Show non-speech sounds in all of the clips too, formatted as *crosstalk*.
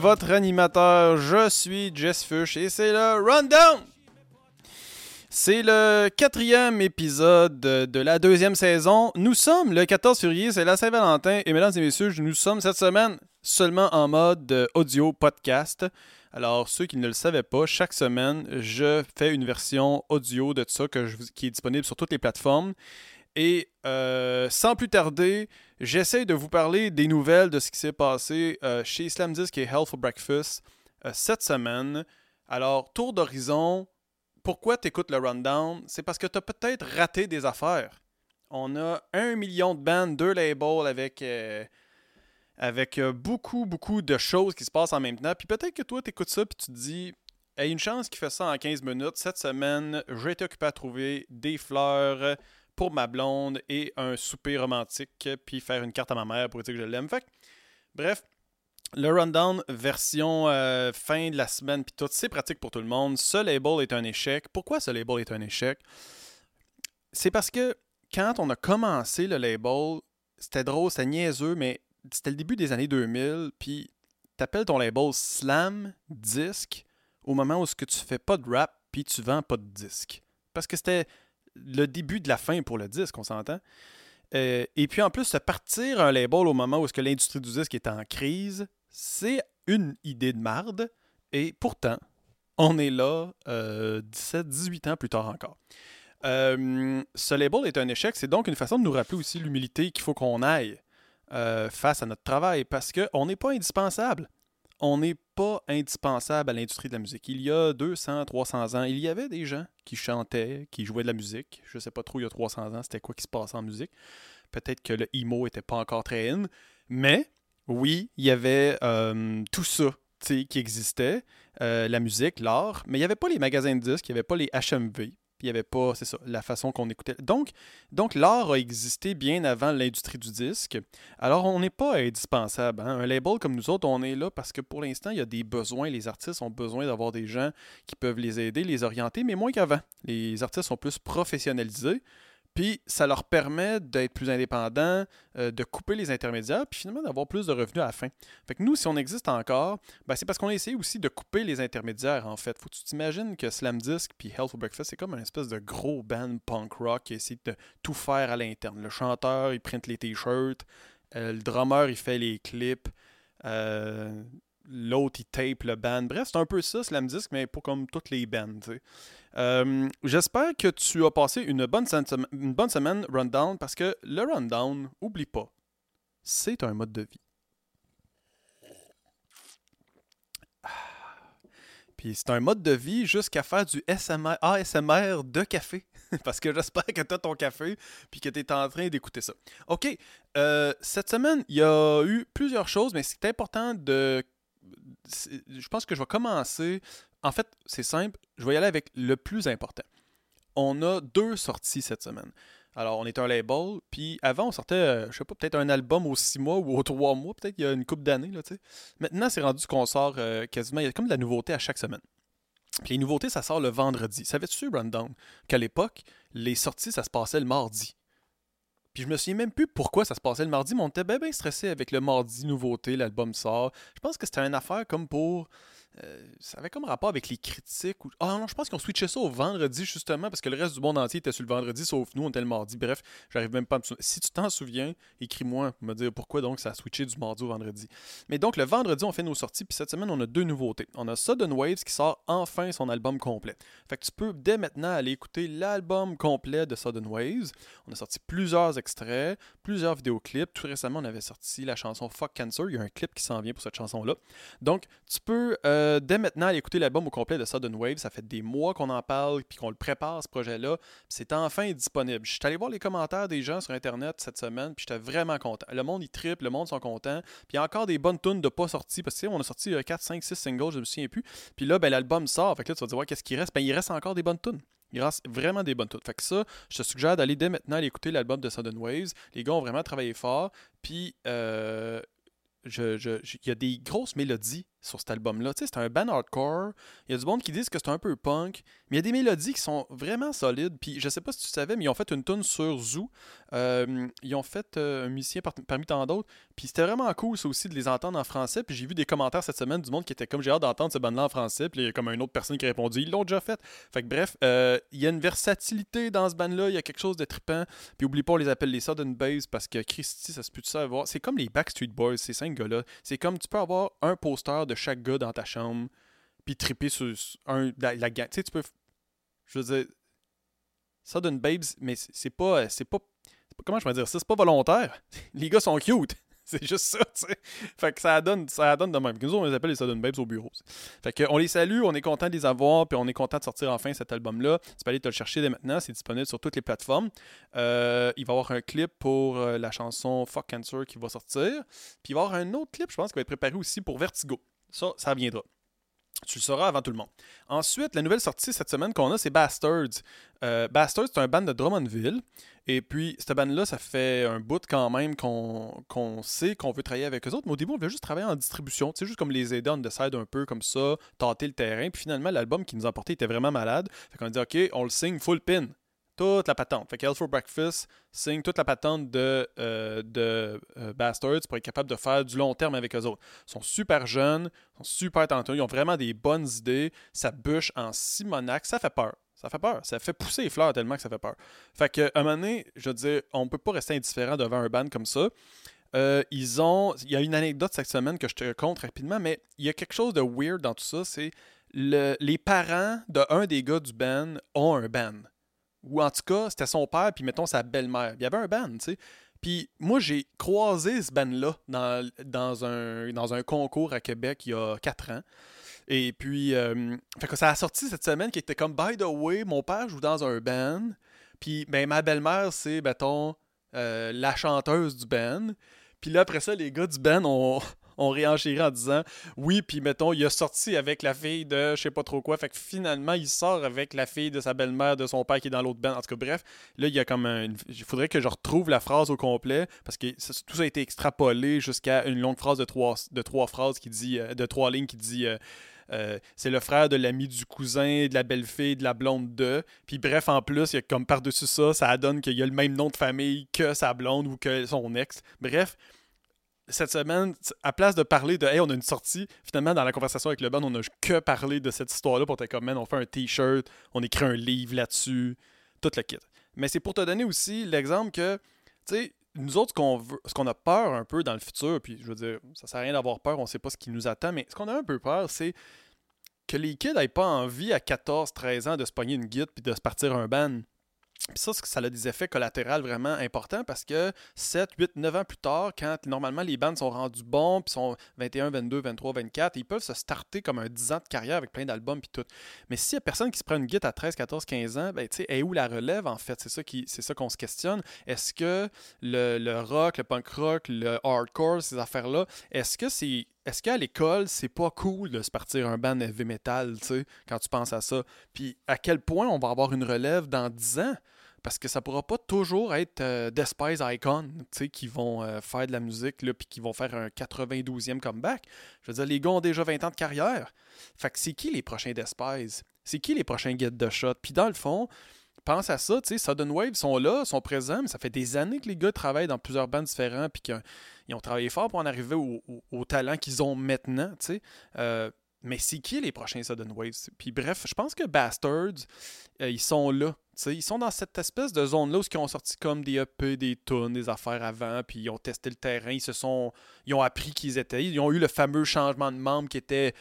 votre animateur. Je suis Jess Fush et c'est le Rundown! C'est le quatrième épisode de la deuxième saison. Nous sommes le 14 février, c'est la Saint-Valentin. Et mesdames et messieurs, nous sommes cette semaine seulement en mode audio podcast. Alors, ceux qui ne le savaient pas, chaque semaine, je fais une version audio de ça que qui est disponible sur toutes les plateformes. Et euh, sans plus tarder, j'essaie de vous parler des nouvelles de ce qui s'est passé euh, chez Slam Disc et Health for Breakfast euh, cette semaine. Alors, tour d'horizon, pourquoi tu écoutes le rundown? C'est parce que tu as peut-être raté des affaires. On a un million de bands, deux labels avec, avec beaucoup, beaucoup de choses qui se passent en même temps. Puis peut-être que toi, tu écoutes ça puis tu te dis a une chance qu'il fait ça en 15 minutes. Cette semaine, j'ai été occupé à trouver des fleurs pour ma blonde et un souper romantique, puis faire une carte à ma mère pour dire que je l'aime. Fait bref, le rundown version euh, fin de la semaine, puis tout, c'est pratique pour tout le monde. Ce label est un échec. Pourquoi ce label est un échec? C'est parce que quand on a commencé le label, c'était drôle, c'était niaiseux, mais c'était le début des années 2000, puis t'appelles ton label Slam Disc au moment où ce que tu fais pas de rap, puis tu vends pas de disque. Parce que c'était le début de la fin pour le disque, on s'entend. Euh, et puis en plus, se partir un label au moment où est-ce que l'industrie du disque est en crise, c'est une idée de marde. Et pourtant, on est là 17, euh, 18 ans plus tard encore. Euh, ce label est un échec, c'est donc une façon de nous rappeler aussi l'humilité qu'il faut qu'on aille face à notre travail parce qu'on n'est pas indispensable on n'est pas indispensable à l'industrie de la musique. Il y a 200, 300 ans, il y avait des gens qui chantaient, qui jouaient de la musique. Je ne sais pas trop, il y a 300 ans, c'était quoi qui se passait en musique. Peut-être que le emo n'était pas encore très in. Mais oui, il y avait euh, tout ça qui existait, euh, la musique, l'art, mais il n'y avait pas les magasins de disques, il n'y avait pas les HMV, il n'y avait pas, c'est ça, la façon qu'on écoutait. Donc, l'art a existé bien avant l'industrie du disque. Alors, on n'est pas indispensable. Hein. Un label comme nous autres, on est là parce que pour l'instant, il y a des besoins. Les artistes ont besoin d'avoir des gens qui peuvent les aider, les orienter, mais moins qu'avant. Les artistes sont plus professionnalisés. Puis ça leur permet d'être plus indépendants, euh, de couper les intermédiaires, puis finalement d'avoir plus de revenus à la fin. Fait que nous, si on existe encore, ben c'est parce qu'on a essayé aussi de couper les intermédiaires, en fait. Faut que tu t'imagines que Slam Disc puis Health for Breakfast, c'est comme un espèce de gros band punk rock qui essaie de tout faire à l'interne. Le chanteur, il printe les t-shirts, euh, le drummer, il fait les clips. Euh, l'autre il tape le band. Bref, c'est un peu ça, Slam Disc, mais pas comme toutes les bands. Euh, j'espère que tu as passé une bonne, une bonne semaine rundown parce que le rundown, oublie pas, c'est un mode de vie. Puis c'est un mode de vie jusqu'à faire du SMR, ASMR de café. *laughs* Parce que j'espère que tu as ton café puis que tu es en train d'écouter ça. OK. Euh, cette semaine, il y a eu plusieurs choses, mais c'est important de je pense que je vais commencer. En fait, c'est simple. Je vais y aller avec le plus important. On a deux sorties cette semaine. Alors, on est un label, puis avant, on sortait, euh, je sais pas, peut-être un album aux six mois ou aux trois mois, peut-être il y a une coupe d'années, là. Maintenant, c'est rendu qu'on sort euh, quasiment, il y a comme de la nouveauté à chaque semaine. Puis les nouveautés, ça sort le vendredi. Savais-tu, Rundown, qu'à l'époque, les sorties, ça se passait le mardi? Puis je me souviens même plus pourquoi ça se passait le mardi, mais on était bien, bien stressé avec le mardi nouveauté, l'album sort. Je pense que c'était une affaire comme pour euh, ça avait comme rapport avec les critiques. Ou... Ah non, je pense qu'on switchait ça au vendredi justement parce que le reste du monde entier était sur le vendredi sauf nous, on était le mardi. Bref, j'arrive même pas à me souvenir. Si tu t'en souviens, écris-moi me dire pourquoi donc ça a switché du mardi au vendredi. Mais donc le vendredi, on fait nos sorties. Puis cette semaine, on a deux nouveautés. On a Sudden Waves qui sort enfin son album complet. Fait que tu peux dès maintenant aller écouter l'album complet de Sudden Waves. On a sorti plusieurs extraits, plusieurs vidéoclips. Tout récemment, on avait sorti la chanson Fuck Cancer. Il y a un clip qui s'en vient pour cette chanson-là. Donc, tu peux. Euh, euh, dès maintenant, aller écouter l'album au complet de Sudden Wave. Ça fait des mois qu'on en parle puis qu'on le prépare, ce projet-là. C'est enfin disponible. Je suis allé voir les commentaires des gens sur Internet cette semaine puis j'étais vraiment content. Le monde, il triple, le monde sont contents. Puis il y a encore des bonnes tunes de pas sorties parce que on a sorti 4, 5, 6 singles, je me souviens plus. Puis là, ben, l'album sort. Fait que là, tu vas dire, ouais, qu'est-ce qui reste? Ben, il reste encore des bonnes tunes. Il reste vraiment des bonnes tunes. Fait que ça, je te suggère d'aller dès maintenant aller écouter l'album de Sudden Waves. Les gars ont vraiment travaillé fort. Puis, euh, il y a des grosses mélodies sur cet album-là. Tu sais, c'est un band hardcore. Il y a du monde qui disent que c'est un peu punk, mais il y a des mélodies qui sont vraiment solides. Puis je sais pas si tu savais, mais ils ont fait une tune sur Zoo. Euh, ils ont fait euh, un musicien parmi tant d'autres. Puis c'était vraiment cool, ça aussi, de les entendre en français. Puis j'ai vu des commentaires cette semaine du monde qui était comme j'ai hâte d'entendre ce band-là en français. Puis il y a comme une autre personne qui a répondu ils l'ont déjà fait. Fait que bref, euh, il y a une versatilité dans ce band-là. Il y a quelque chose de trippant. Puis oublie pas, on les appelle les Sudden Bass parce que Christy, ça se peut ça avoir. C'est comme les Backstreet Boys, ces cinq gars-là. C'est comme tu peux avoir un poster de chaque gars dans ta chambre. Puis tripper sur un, la, la. Tu sais, tu peux. Je veux dire. Sudden Babes, mais c'est pas. C'est pas comment je vais dire ça, c'est pas volontaire. *laughs* Les gars sont cute. *laughs* C'est juste ça, tu sais. Fait que ça donne, ça donne de même. Nous, on les appelle les Sudden Babes au bureau. Fait que on les salue, on est content de les avoir, puis on est content de sortir enfin cet album-là. Tu peux aller te le chercher dès maintenant, c'est disponible sur toutes les plateformes. Euh, il va y avoir un clip pour euh, la chanson Fuck Cancer qui va sortir. Puis il va y avoir un autre clip, je pense, qui va être préparé aussi pour Vertigo. Ça, ça viendra. Tu le sauras avant tout le monde. Ensuite, la nouvelle sortie cette semaine qu'on a, c'est Bastards. Euh, Bastards, c'est un band de Drummondville. Et puis, cette band-là, ça fait un bout quand même qu'on sait qu'on veut travailler avec eux autres. Mais au début, on veut juste travailler en distribution. Sais, juste comme les aider on décide un peu comme ça, tenter le terrain. Puis finalement, l'album qui nous a apporté était vraiment malade. Fait qu'on a dit, OK, on le signe full pin toute la patente. Fait que for Breakfast signe toute la patente de, euh, de euh, Bastards pour être capable de faire du long terme avec eux autres. Ils sont super jeunes, ils sont super tenteux, ils ont vraiment des bonnes idées. Ça bûche en Simonac, ça fait peur. Ça fait peur. Ça fait pousser les fleurs tellement que ça fait peur. Fait que, un moment donné, je veux dire, on peut pas rester indifférent devant un band comme ça. Euh, ils ont. Il y a une anecdote cette semaine que je te raconte rapidement, mais il y a quelque chose de weird dans tout ça. C'est le, les parents d'un des gars du band ont un band. Ou en tout cas, c'était son père, puis mettons sa belle-mère. Il y avait un band, tu sais. Puis moi, j'ai croisé ce band-là dans, un, dans un concours à Québec il y a quatre ans. Et puis, euh, que ça a sorti cette semaine qui était comme By the way, mon père joue dans un band. Puis, ben, ma belle-mère, c'est, mettons, euh, la chanteuse du band. Puis là, après ça, les gars du band ont, *laughs* on réenchérit en disant oui, puis mettons, il a sorti avec la fille de je sais pas trop quoi. Fait que finalement, il sort avec la fille de sa belle-mère, de son père qui est dans l'autre band. En tout cas, bref, là, il y a comme un. Il faudrait que je retrouve la phrase au complet parce que tout ça a été extrapolé jusqu'à une longue phrase de trois, de trois phrases qui dit. Euh, de trois lignes qui dit. Euh, euh, c'est le frère de l'ami du cousin, de la belle-fille, de la blonde de. Puis bref, en plus, il y a comme par-dessus ça, ça donne qu'il y a le même nom de famille que sa blonde ou que son ex. Bref, cette semaine, à place de parler de Hey, on a une sortie, finalement, dans la conversation avec le band, on a que parlé de cette histoire-là pour être comme Man, on fait un t-shirt, on écrit un livre là-dessus, tout le kit. Mais c'est pour te donner aussi l'exemple que, tu sais, nous autres, ce qu'on a peur un peu dans le futur, puis je veux dire, ça sert à rien d'avoir peur, on sait pas ce qui nous attend, mais ce qu'on a un peu peur, c'est que les kids n'aient pas envie à 14, 13 ans de se pogner une guide puis de se partir un band. Puis ça, ça a des effets collatéraux vraiment importants parce que 7, 8, 9 ans plus tard, quand normalement les bandes sont rendus bons, puis sont 21, 22, 23, 24, ils peuvent se starter comme un 10 ans de carrière avec plein d'albums puis tout. Mais s'il y a personne qui se prend une guitare à 13, 14, 15 ans, ben tu sais, est où la relève en fait? C'est ça, qu'on se questionne. Est-ce que le rock, le punk rock, le hardcore, ces affaires-là, est-ce que c'est est-ce qu'à l'école, c'est pas cool de se partir un band heavy metal, tu sais, quand tu penses à ça? Puis à quel point on va avoir une relève dans 10 ans? Parce que ça pourra pas toujours être euh, Despise Icon, tu sais, qui vont euh, faire de la musique, là, puis qui vont faire un 92e comeback. Je veux dire, les gars ont déjà 20 ans de carrière. Fait que c'est qui les prochains Despise? C'est qui les prochains Get the Shot? Puis dans le fond, pense à ça, tu sais, Sudden Wave sont là, sont présents, mais ça fait des années que les gars travaillent dans plusieurs bandes différents, puis qu'ils ont travaillé fort pour en arriver au, talent qu'ils ont maintenant, tu sais. Euh, mais c'est qui les prochains Sudden Waves? Puis bref, je pense que Bastards, euh, ils sont là. ils sont dans cette espèce de zone-là où ils ont sorti comme des EP, des tunes, des affaires avant, puis ils ont testé le terrain, ils se sont. Ils ont appris qu'ils étaient. Ils ont eu le fameux changement de membre qui était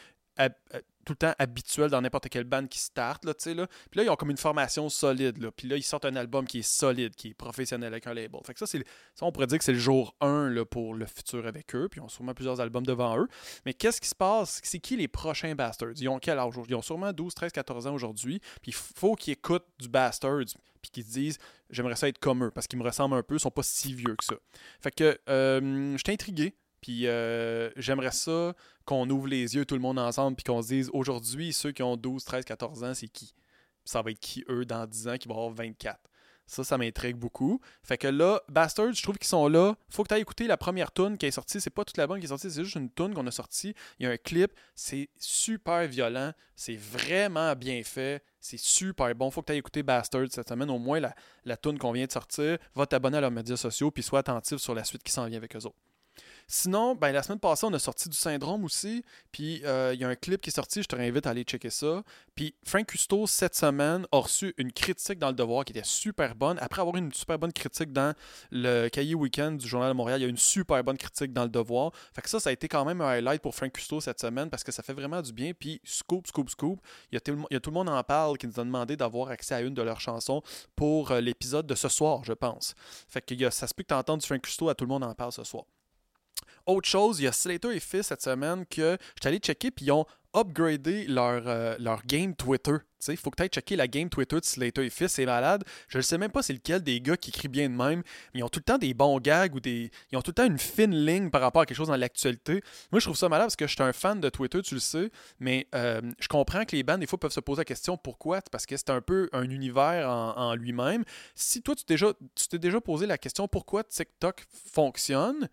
tout le temps habituel dans n'importe quelle band qui start, là, tu sais, là. Puis là, ils ont comme une formation solide, là. Puis là, ils sortent un album qui est solide, qui est professionnel avec un label. Fait que ça, c'est, ça on pourrait dire que c'est le jour 1, là, pour le futur avec eux. Puis ils ont sûrement plusieurs albums devant eux. Mais qu'est-ce qui se passe? C'est qui les prochains Bastards? Ils ont quel âge aujourd'hui? Ils ont sûrement 12, 13, 14 ans aujourd'hui. Puis il faut qu'ils écoutent du Bastards puis qu'ils se disent j'aimerais ça être comme eux parce qu'ils me ressemblent un peu, ils sont pas si vieux que ça. Fait que euh, je intrigué. Puis euh, j'aimerais ça qu'on ouvre les yeux tout le monde ensemble puis qu'on se dise aujourd'hui, ceux qui ont 12, 13, 14 ans, c'est qui? ça va être qui eux dans 10 ans qui vont avoir 24? Ça, ça m'intrigue beaucoup. Fait que là, Bastards, je trouve qu'ils sont là. Faut que tu ailles écouter la première tune qui est sortie. C'est pas toute la bande qui est sortie, c'est juste une tune qu'on a sortie. Il y a un clip. C'est super violent. C'est vraiment bien fait. C'est super bon. Faut que tu ailles écouter Bastards cette semaine. Au moins, la, la tune qu'on vient de sortir. Va t'abonner à leurs médias sociaux puis sois attentif sur la suite qui s'en vient avec eux autres. Sinon, ben, la semaine passée, on a sorti du syndrome aussi. Puis euh, il y a un clip qui est sorti, je te réinvite à aller checker ça. Puis Frank Custo, cette semaine, a reçu une critique dans le devoir qui était super bonne. Après avoir eu une super bonne critique dans le cahier week-end du Journal de Montréal, il y a une super bonne critique dans le devoir. Fait que ça, ça a été quand même un highlight pour Frank Custo cette semaine parce que ça fait vraiment du bien. Puis scoop, scoop, scoop. Il y a, tout, le monde en parle qui nous a demandé d'avoir accès à une de leurs chansons pour euh, l'épisode de ce soir, je pense. Fait que ça se peut que tu entendes du Frank Custo à tout le monde en parle ce soir. Autre chose, il y a Slater et Fils cette semaine que je suis allé checker, puis ils ont upgradé leur, euh, leur game Twitter. Il faut tu ailles checker la game Twitter de Slater et Fils, c'est malade. Je ne sais même pas c'est lequel des gars qui écrit bien de même, mais ils ont tout le temps des bons gags ou des. Ils ont tout le temps une fine ligne par rapport à quelque chose dans l'actualité. Moi, je trouve ça malade parce que je suis un fan de Twitter, tu le sais, mais euh, je comprends que les bands, des fois, peuvent se poser la question pourquoi? Parce que c'est un peu un univers en, lui-même. Si toi, tu t'es déjà, déjà posé la question pourquoi TikTok fonctionne,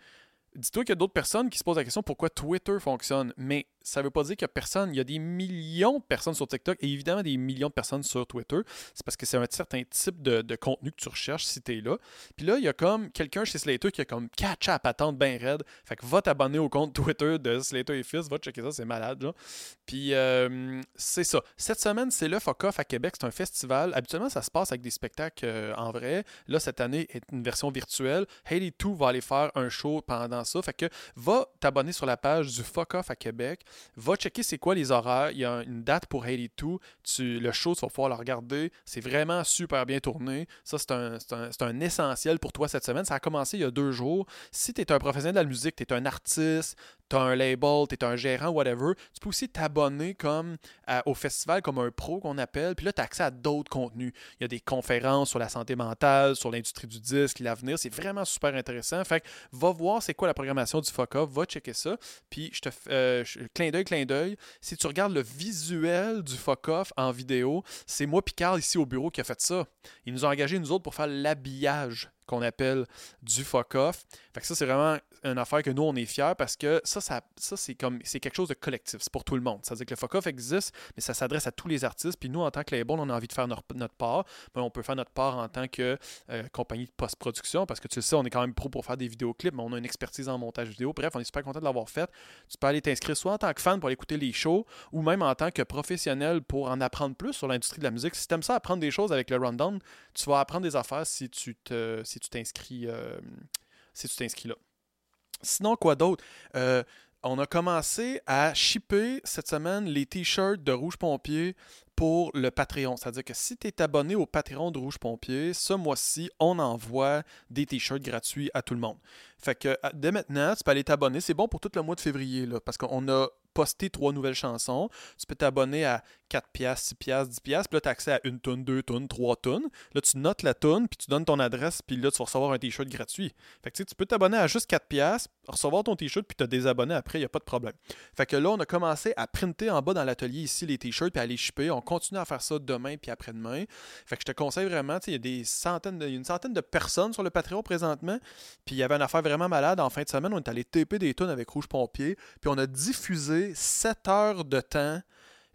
dis-toi qu'il y a d'autres personnes qui se posent la question pourquoi Twitter fonctionne, mais ça ne veut pas dire qu'il y a personne. Il y a des millions de personnes sur TikTok et évidemment des millions de personnes sur Twitter. C'est parce que c'est un certain type de, contenu que tu recherches si tu es là. Puis là, il y a comme quelqu'un chez Slater qui a comme catch à patente bien raide. Fait que va t'abonner au compte *laughs* Twitter de Slater et Fils, va checker ça, c'est malade. Genre. Puis euh, c'est ça. Cette semaine, c'est le Fuck Off à Québec. C'est un festival. Habituellement, ça se passe avec des spectacles euh, en vrai. Là, cette année est une version virtuelle. Hailey 2 va aller faire un show pendant ça. Fait que va t'abonner sur la page du Fuck Off à Québec. Va checker c'est quoi les horaires. Il y a une date pour 82. Tu, le show, tu vas pouvoir le regarder. C'est vraiment super bien tourné. Ça, c'est un, un, un, essentiel pour toi cette semaine. Ça a commencé il y a deux jours. Si tu es un professionnel de la musique, tu es un artiste, tu as un label, tu es un gérant, whatever, tu peux aussi t'abonner comme au festival comme un pro qu'on appelle. Puis là, tu as accès à d'autres contenus. Il y a des conférences sur la santé mentale, sur l'industrie du disque, l'avenir. C'est vraiment super intéressant. Fait que va voir c'est quoi la programmation du FOCA, va checker ça. Puis je te euh, clin d'œil, clin d'œil. Si tu regardes le visuel du FOCOF en vidéo, c'est moi Picard ici au bureau qui a fait ça. Ils nous ont engagés nous autres pour faire l'habillage qu'on appelle du fuck-off. Fait que ça, c'est vraiment une affaire que nous, on est fiers parce que ça, ça, ça c'est comme c'est quelque chose de collectif. C'est pour tout le monde. C'est-à-dire que le fuck-off existe, mais ça s'adresse à tous les artistes. Puis nous, en tant que label, on a envie de faire notre, part. Mais on peut faire notre part en tant que euh, compagnie de post-production parce que tu le sais, on est quand même pro pour faire des vidéoclips, mais on a une expertise en montage vidéo. Bref, on est super content de l'avoir fait. Tu peux aller t'inscrire soit en tant que fan pour écouter les shows ou même en tant que professionnel pour en apprendre plus sur l'industrie de la musique. Si tu aimes ça, apprendre des choses avec le rundown, tu vas apprendre des affaires si tu te tu t'inscris euh, si tu t'inscris là. Sinon, quoi d'autre? Euh, on a commencé à shipper cette semaine les t-shirts de Rouge Pompier pour le Patreon. C'est-à-dire que si tu es abonné au Patreon de Rouge Pompier, ce mois-ci, on envoie des t-shirts gratuits à tout le monde. Fait que dès maintenant, tu peux aller t'abonner. C'est bon pour tout le mois de février, là, parce qu'on a posté trois nouvelles chansons. Tu peux t'abonner à 4 piastres, 6 piastres, 10 piastres. Puis là, tu as accès à une tonne, deux tonnes, trois tonnes. Là, tu notes la tonne, puis tu donnes ton adresse, puis là, tu vas recevoir un t-shirt gratuit. Fait que tu peux t'abonner à juste 4 piastres, recevoir ton t-shirt, puis te désabonner après, il n'y a pas de problème. Fait que là, on a commencé à printer en bas dans l'atelier ici les t-shirts, puis à les shipper. On continue à faire ça demain, puis après-demain. Fait que je te conseille vraiment, il y a des centaines de, une centaine de personnes sur le Patreon présentement. Puis il y avait une affaire vraiment malade. En fin de semaine, on est allé taper des tonnes avec Rouge Pompier, puis on a diffusé 7 heures de temps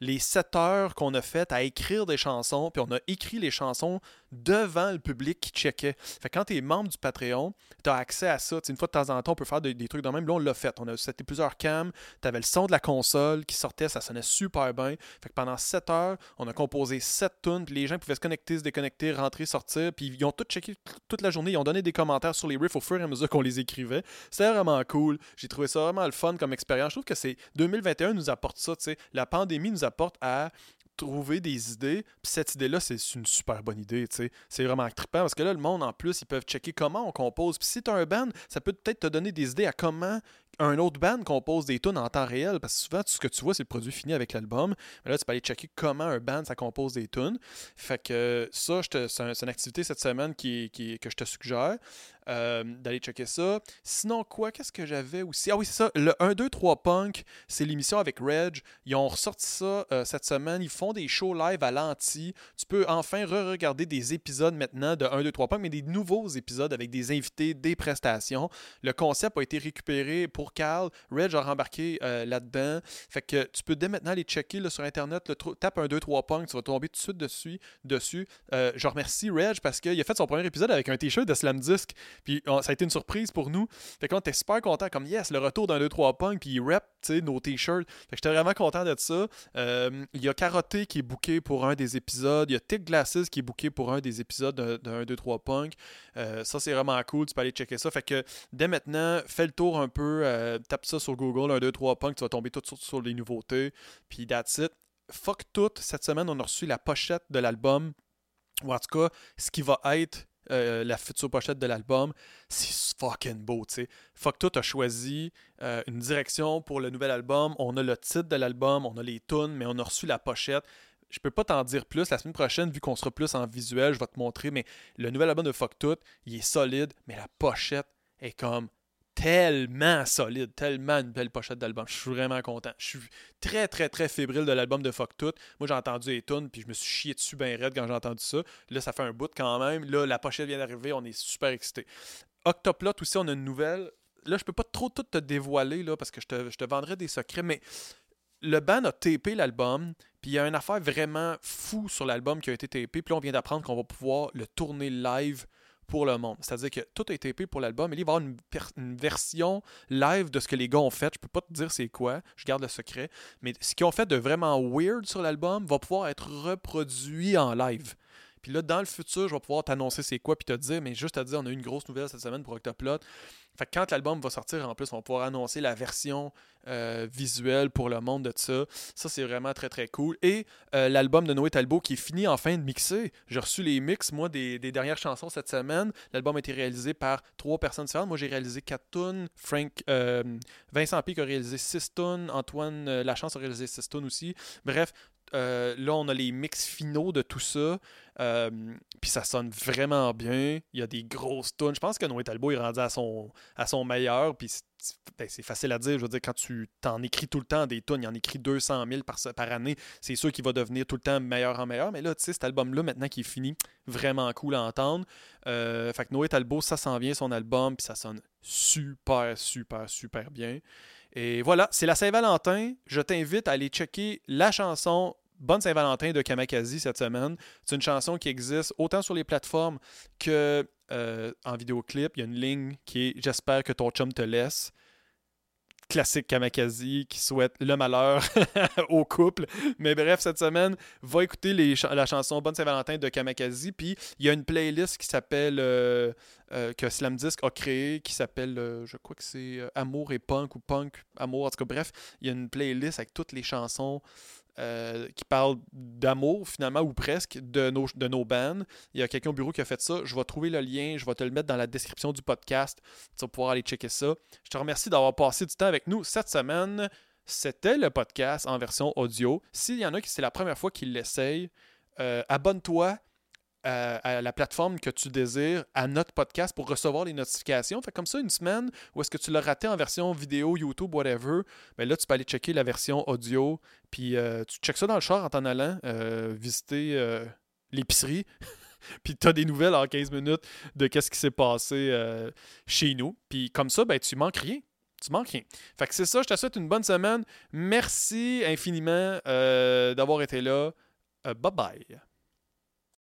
les 7 heures qu'on a faites à écrire des chansons, puis on a écrit les chansons devant le public qui checkait. Fait que quand tu es membre du Patreon, tu as accès à ça. une fois de temps en temps, on peut faire des, trucs de même. Là, on l'a fait. On a c'était plusieurs cams. Tu avais le son de la console qui sortait, ça sonnait super bien. Fait que pendant 7 heures, on a composé 7 tunes, puis les gens pouvaient se connecter, se déconnecter, rentrer, sortir. Puis ils ont tout checké toute la journée. Ils ont donné des commentaires sur les riffs au fur et à mesure qu'on les écrivait. C'était vraiment cool. J'ai trouvé ça vraiment le fun comme expérience. Je trouve que c'est 2021 nous apporte ça. La pandémie nous apporte à trouver des idées. Puis cette idée-là, c'est une super bonne idée. C'est vraiment trippant parce que là, le monde, en plus, ils peuvent checker comment on compose. Puis si tu as un band, ça peut peut-être te donner des idées à comment un autre band compose des tunes en temps réel. Parce que souvent, ce que tu vois, c'est le produit fini avec l'album. Mais là, tu peux aller checker comment un band, ça compose des tunes. Fait que ça, c'est une activité cette semaine qui, que je te suggère. Euh, d'aller checker ça. Sinon, quoi, qu'est-ce que j'avais aussi? Ah oui, c'est ça, le 1, 2, 3 Punk, c'est l'émission avec Reg. Ils ont ressorti ça euh, cette semaine. Ils font des shows live à l'anti. Tu peux enfin re-regarder des épisodes maintenant de 1, 2, 3 Punk, mais des nouveaux épisodes avec des invités, des prestations. Le concept a été récupéré pour Carl. Reg a rembarqué euh, là-dedans. Fait que tu peux dès maintenant aller checker sur Internet. Le tape 1, 2, 3 Punk, tu vas tomber tout de suite dessus. dessus. je remercie Reg parce qu'il a fait son premier épisode avec un t-shirt de Slam Disc. Puis ça a été une surprise pour nous. Fait qu'on était super content comme yes, le retour d'un 2-3 punk, puis il rep nos t-shirts. Fait que j'étais vraiment content de ça. Euh, il y a Carotté qui est booké pour un des épisodes. Il y a Tick Glasses qui est booké pour un des épisodes d'un 2-3 punk. Euh, ça, c'est vraiment cool. Tu peux aller checker ça. Fait que dès maintenant, fais le tour un peu. Euh, tape ça sur Google, un 2-3 punk. Tu vas tomber tout sur, sur les nouveautés. Puis that's it. Fuck tout. Cette semaine, on a reçu la pochette de l'album. Ou en tout cas, ce qui va être euh, la future pochette de l'album, c'est fucking beau, tu sais. Fuck tout a choisi euh, une direction pour le nouvel album. On a le titre de l'album, on a les tunes, mais on a reçu la pochette. Je peux pas t'en dire plus. La semaine prochaine, vu qu'on sera plus en visuel, je vais te montrer, mais le nouvel album de Fuck Tout, il est solide, mais la pochette est comme tellement solide, tellement une belle pochette d'album. Je suis vraiment content. Je suis très, très, très fébrile de l'album de Fuck Tout. Moi, j'ai entendu les puis je me suis chié dessus bien raide quand j'ai entendu ça. Là, ça fait un bout quand même. Là, la pochette vient d'arriver, on est super excités. Octoplot aussi, on a une nouvelle. Là, je peux pas trop tout te dévoiler, là, parce que je te, je te vendrai des secrets, mais le band a tapé l'album, puis il y a une affaire vraiment fou sur l'album qui a été tapé, puis on vient d'apprendre qu'on va pouvoir le tourner live pour le monde. C'est-à-dire que tout a été épais pour l'album, mais il va y avoir une, version live de ce que les gars ont fait. Je peux pas te dire c'est quoi, je garde le secret, mais ce qu'ils ont fait de vraiment weird sur l'album va pouvoir être reproduit en live. Puis là, dans le futur, je vais pouvoir t'annoncer c'est quoi, puis te dire, mais juste à dire, on a eu une grosse nouvelle cette semaine pour Octoplot. Fait que quand l'album va sortir, en plus, on va pouvoir annoncer la version euh, visuelle pour le monde de ça. Ça, c'est vraiment très, très cool. Et euh, l'album de Noé Talbot qui est fini enfin de mixer. J'ai reçu les mix, moi, des, dernières chansons cette semaine. L'album a été réalisé par trois personnes différentes. Moi, j'ai réalisé quatre tunes. Frank, euh, Vincent Pic a réalisé six tunes. Antoine Lachance a réalisé six tunes aussi. Bref, là, on a les mix finaux de tout ça. puis ça sonne vraiment bien. Il y a des grosses tunes. Je pense que Noé Talbot est rendu à son, à son meilleur. Puis ben, c'est facile à dire. Je veux dire, quand tu t'en écris tout le temps des tonnes, il en écrit 200 000 par, par année, c'est sûr qu'il va devenir tout le temps meilleur en meilleur. Mais là, tu sais, cet album-là, maintenant qui est fini, vraiment cool à entendre. Euh, fait que Noé Talbot, ça s'en vient, son album, puis ça sonne super, super, super bien. Et voilà, c'est la Saint-Valentin. Je t'invite à aller checker la chanson Bonne Saint-Valentin de Kamakazi cette semaine. C'est une chanson qui existe autant sur les plateformes que euh, en vidéoclip. Il y a une ligne qui est J'espère que ton chum te laisse. Classique Kamakazi qui souhaite le malheur *laughs* au couple. Mais bref, cette semaine, va écouter la chanson Bonne Saint-Valentin de Kamakazi. Puis il y a une playlist qui s'appelle euh, euh, que Slam Disc a créé qui s'appelle, je crois que c'est Amour et Punk ou Punk Amour. En tout cas, bref, il y a une playlist avec toutes les chansons euh, qui parle d'amour, finalement, ou presque, de nos, de nos bands. Il y a quelqu'un au bureau qui a fait ça. Je vais trouver le lien, je vais te le mettre dans la description du podcast. Tu vas pouvoir aller checker ça. Je te remercie d'avoir passé du temps avec nous cette semaine. C'était le podcast en version audio. S'il y en a qui c'est la première fois qu'ils l'essayent, euh, abonne-toi à, la plateforme que tu désires à notre podcast pour recevoir les notifications. Fait comme ça, une semaine où est-ce que tu l'as raté en version vidéo, YouTube, whatever, ben là, tu peux aller checker la version audio. Puis euh, tu checkes ça dans le char en t'en allant euh, visiter euh, l'épicerie. *laughs* puis tu as des nouvelles en 15 minutes de qu'est-ce qui s'est passé chez nous. Puis comme ça, ben, tu manques rien. Tu manques rien. Fait que c'est ça, je te souhaite une bonne semaine. Merci infiniment d'avoir été là. bye bye.